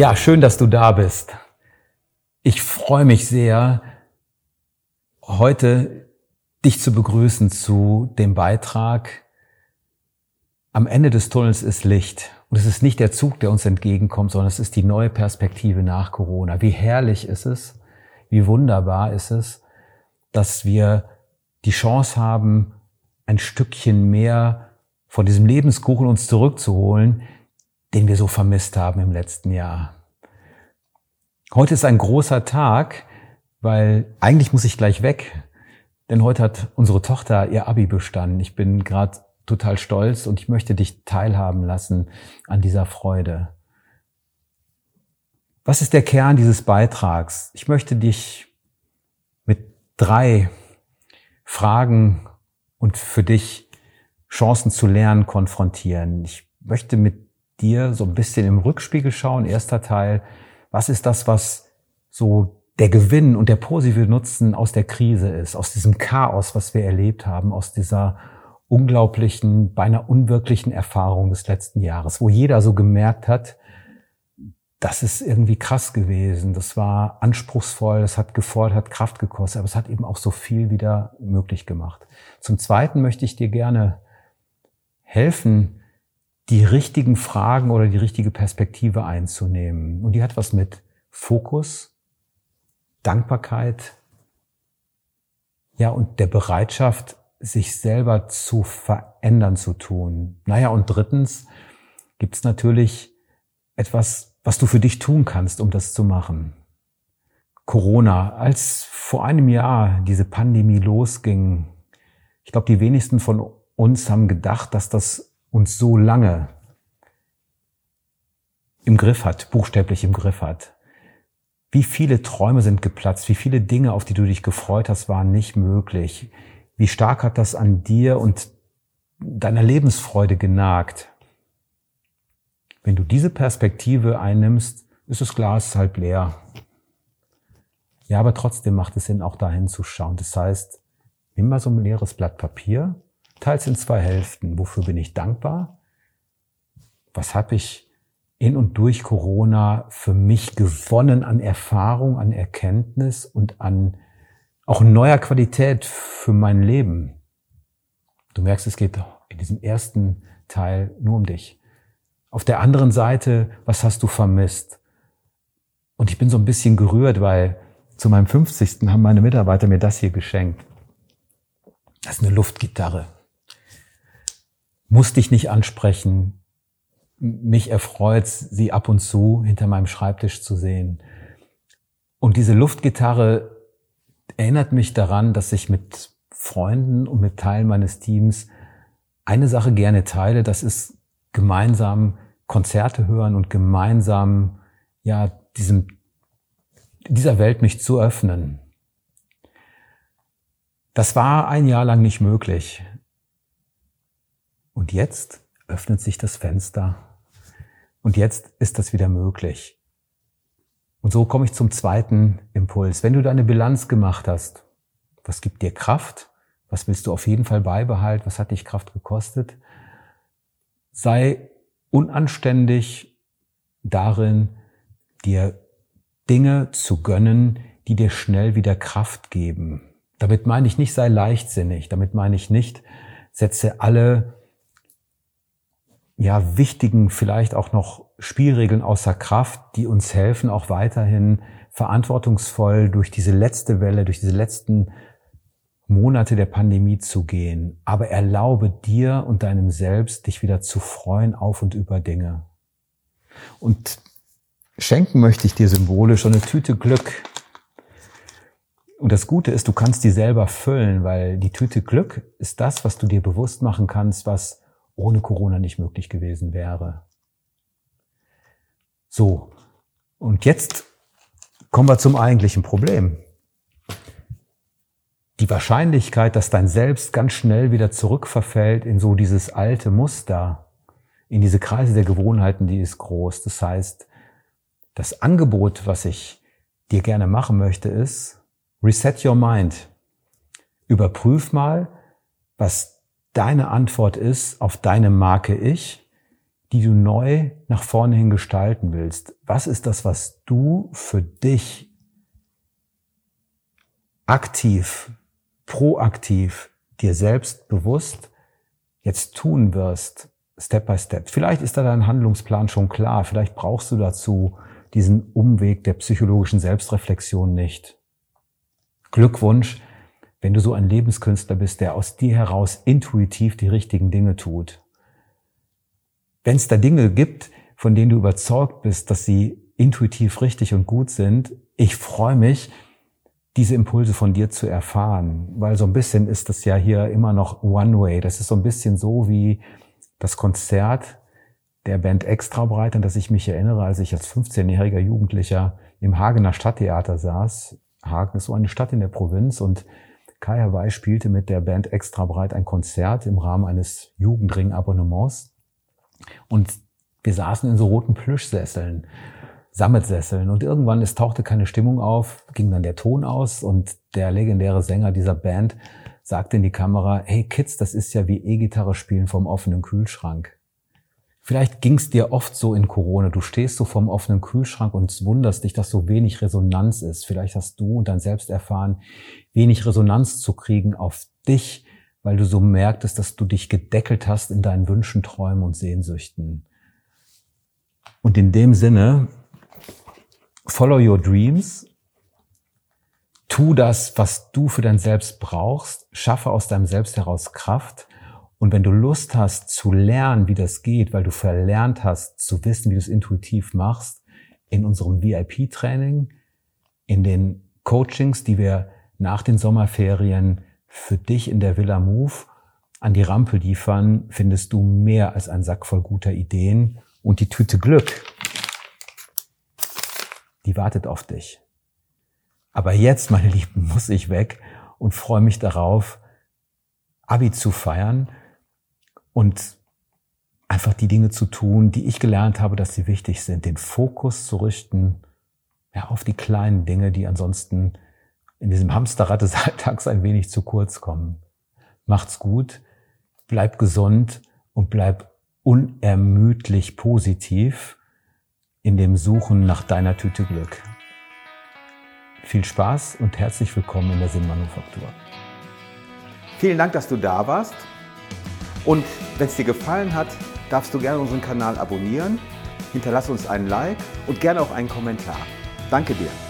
Ja, schön, dass du da bist. Ich freue mich sehr, heute dich zu begrüßen zu dem Beitrag Am Ende des Tunnels ist Licht. Und es ist nicht der Zug, der uns entgegenkommt, sondern es ist die neue Perspektive nach Corona. Wie herrlich ist es, wie wunderbar ist es, dass wir die Chance haben, ein Stückchen mehr von diesem Lebenskuchen uns zurückzuholen, den wir so vermisst haben im letzten Jahr. Heute ist ein großer Tag, weil eigentlich muss ich gleich weg, denn heute hat unsere Tochter ihr Abi bestanden. Ich bin gerade total stolz und ich möchte dich teilhaben lassen an dieser Freude. Was ist der Kern dieses Beitrags? Ich möchte dich mit drei Fragen und für dich Chancen zu lernen konfrontieren. Ich möchte mit dir so ein bisschen im Rückspiegel schauen. Erster Teil, was ist das, was so der Gewinn und der positive Nutzen aus der Krise ist, aus diesem Chaos, was wir erlebt haben, aus dieser unglaublichen, beinahe unwirklichen Erfahrung des letzten Jahres, wo jeder so gemerkt hat, das ist irgendwie krass gewesen, das war anspruchsvoll, das hat gefordert, hat Kraft gekostet, aber es hat eben auch so viel wieder möglich gemacht. Zum Zweiten möchte ich dir gerne helfen, die richtigen Fragen oder die richtige Perspektive einzunehmen. Und die hat was mit Fokus, Dankbarkeit, ja, und der Bereitschaft, sich selber zu verändern zu tun. Naja, und drittens gibt es natürlich etwas, was du für dich tun kannst, um das zu machen. Corona, als vor einem Jahr diese Pandemie losging, ich glaube, die wenigsten von uns haben gedacht, dass das uns so lange im Griff hat, buchstäblich im Griff hat. Wie viele Träume sind geplatzt, wie viele Dinge, auf die du dich gefreut hast, waren nicht möglich. Wie stark hat das an dir und deiner Lebensfreude genagt? Wenn du diese Perspektive einnimmst, ist das Glas halb leer. Ja, aber trotzdem macht es Sinn, auch dahin zu schauen. Das heißt, nimm mal so ein leeres Blatt Papier teils in zwei Hälften. Wofür bin ich dankbar? Was habe ich in und durch Corona für mich gewonnen an Erfahrung, an Erkenntnis und an auch neuer Qualität für mein Leben? Du merkst, es geht in diesem ersten Teil nur um dich. Auf der anderen Seite, was hast du vermisst? Und ich bin so ein bisschen gerührt, weil zu meinem 50. haben meine Mitarbeiter mir das hier geschenkt. Das ist eine Luftgitarre muss dich nicht ansprechen. Mich erfreut, sie ab und zu hinter meinem Schreibtisch zu sehen. Und diese Luftgitarre erinnert mich daran, dass ich mit Freunden und mit Teilen meines Teams eine Sache gerne teile. Das ist gemeinsam Konzerte hören und gemeinsam, ja, diesem, dieser Welt mich zu öffnen. Das war ein Jahr lang nicht möglich. Und jetzt öffnet sich das Fenster. Und jetzt ist das wieder möglich. Und so komme ich zum zweiten Impuls. Wenn du deine Bilanz gemacht hast, was gibt dir Kraft? Was willst du auf jeden Fall beibehalten? Was hat dich Kraft gekostet? Sei unanständig darin, dir Dinge zu gönnen, die dir schnell wieder Kraft geben. Damit meine ich nicht, sei leichtsinnig. Damit meine ich nicht, setze alle ja, wichtigen, vielleicht auch noch Spielregeln außer Kraft, die uns helfen, auch weiterhin verantwortungsvoll durch diese letzte Welle, durch diese letzten Monate der Pandemie zu gehen. Aber erlaube dir und deinem Selbst, dich wieder zu freuen auf und über Dinge. Und schenken möchte ich dir symbolisch so eine Tüte Glück. Und das Gute ist, du kannst die selber füllen, weil die Tüte Glück ist das, was du dir bewusst machen kannst, was ohne Corona nicht möglich gewesen wäre. So, und jetzt kommen wir zum eigentlichen Problem. Die Wahrscheinlichkeit, dass dein Selbst ganz schnell wieder zurückverfällt in so dieses alte Muster, in diese Kreise der Gewohnheiten, die ist groß. Das heißt, das Angebot, was ich dir gerne machen möchte, ist, reset your mind. Überprüf mal, was deine Antwort ist auf deine Marke Ich, die du neu nach vorne hin gestalten willst. Was ist das, was du für dich aktiv, proaktiv, dir selbst bewusst jetzt tun wirst, Step by Step. Vielleicht ist da dein Handlungsplan schon klar. Vielleicht brauchst du dazu diesen Umweg der psychologischen Selbstreflexion nicht. Glückwunsch, wenn du so ein Lebenskünstler bist, der aus dir heraus intuitiv die richtigen Dinge tut. Wenn es da Dinge gibt, von denen du überzeugt bist, dass sie intuitiv richtig und gut sind, ich freue mich, diese Impulse von dir zu erfahren, weil so ein bisschen ist das ja hier immer noch One Way. Das ist so ein bisschen so wie das Konzert der Band Extrabreit, an das ich mich erinnere, als ich als 15-jähriger Jugendlicher im Hagener Stadttheater saß. Hagen ist so eine Stadt in der Provinz und Kai Hawaii spielte mit der Band Extrabreit ein Konzert im Rahmen eines Jugendring-Abonnements. Und wir saßen in so roten Plüschsesseln, Sammetsesseln. Und irgendwann, es tauchte keine Stimmung auf, ging dann der Ton aus und der legendäre Sänger dieser Band sagte in die Kamera, hey Kids, das ist ja wie E-Gitarre spielen vom offenen Kühlschrank. Vielleicht ging es dir oft so in Corona. Du stehst so vom offenen Kühlschrank und wunderst dich, dass so wenig Resonanz ist. Vielleicht hast du und dein Selbst erfahren, wenig Resonanz zu kriegen auf dich, weil du so merktest, dass du dich gedeckelt hast in deinen Wünschen, Träumen und Sehnsüchten. Und in dem Sinne, follow your dreams, tu das, was du für dein Selbst brauchst, schaffe aus deinem Selbst heraus Kraft. Und wenn du Lust hast zu lernen, wie das geht, weil du verlernt hast zu wissen, wie du es intuitiv machst, in unserem VIP-Training, in den Coachings, die wir nach den Sommerferien für dich in der Villa Move an die Rampe liefern, findest du mehr als ein Sack voll guter Ideen und die Tüte Glück, die wartet auf dich. Aber jetzt, meine Lieben, muss ich weg und freue mich darauf, Abi zu feiern und einfach die Dinge zu tun, die ich gelernt habe, dass sie wichtig sind, den Fokus zu richten ja, auf die kleinen Dinge, die ansonsten in diesem Hamsterrad des Alltags ein wenig zu kurz kommen. Macht's gut, bleib gesund und bleib unermüdlich positiv in dem Suchen nach deiner Tüte Glück. Viel Spaß und herzlich willkommen in der Sinnmanufaktur. Vielen Dank, dass du da warst. Und wenn es dir gefallen hat, darfst du gerne unseren Kanal abonnieren, hinterlass uns einen Like und gerne auch einen Kommentar. Danke dir.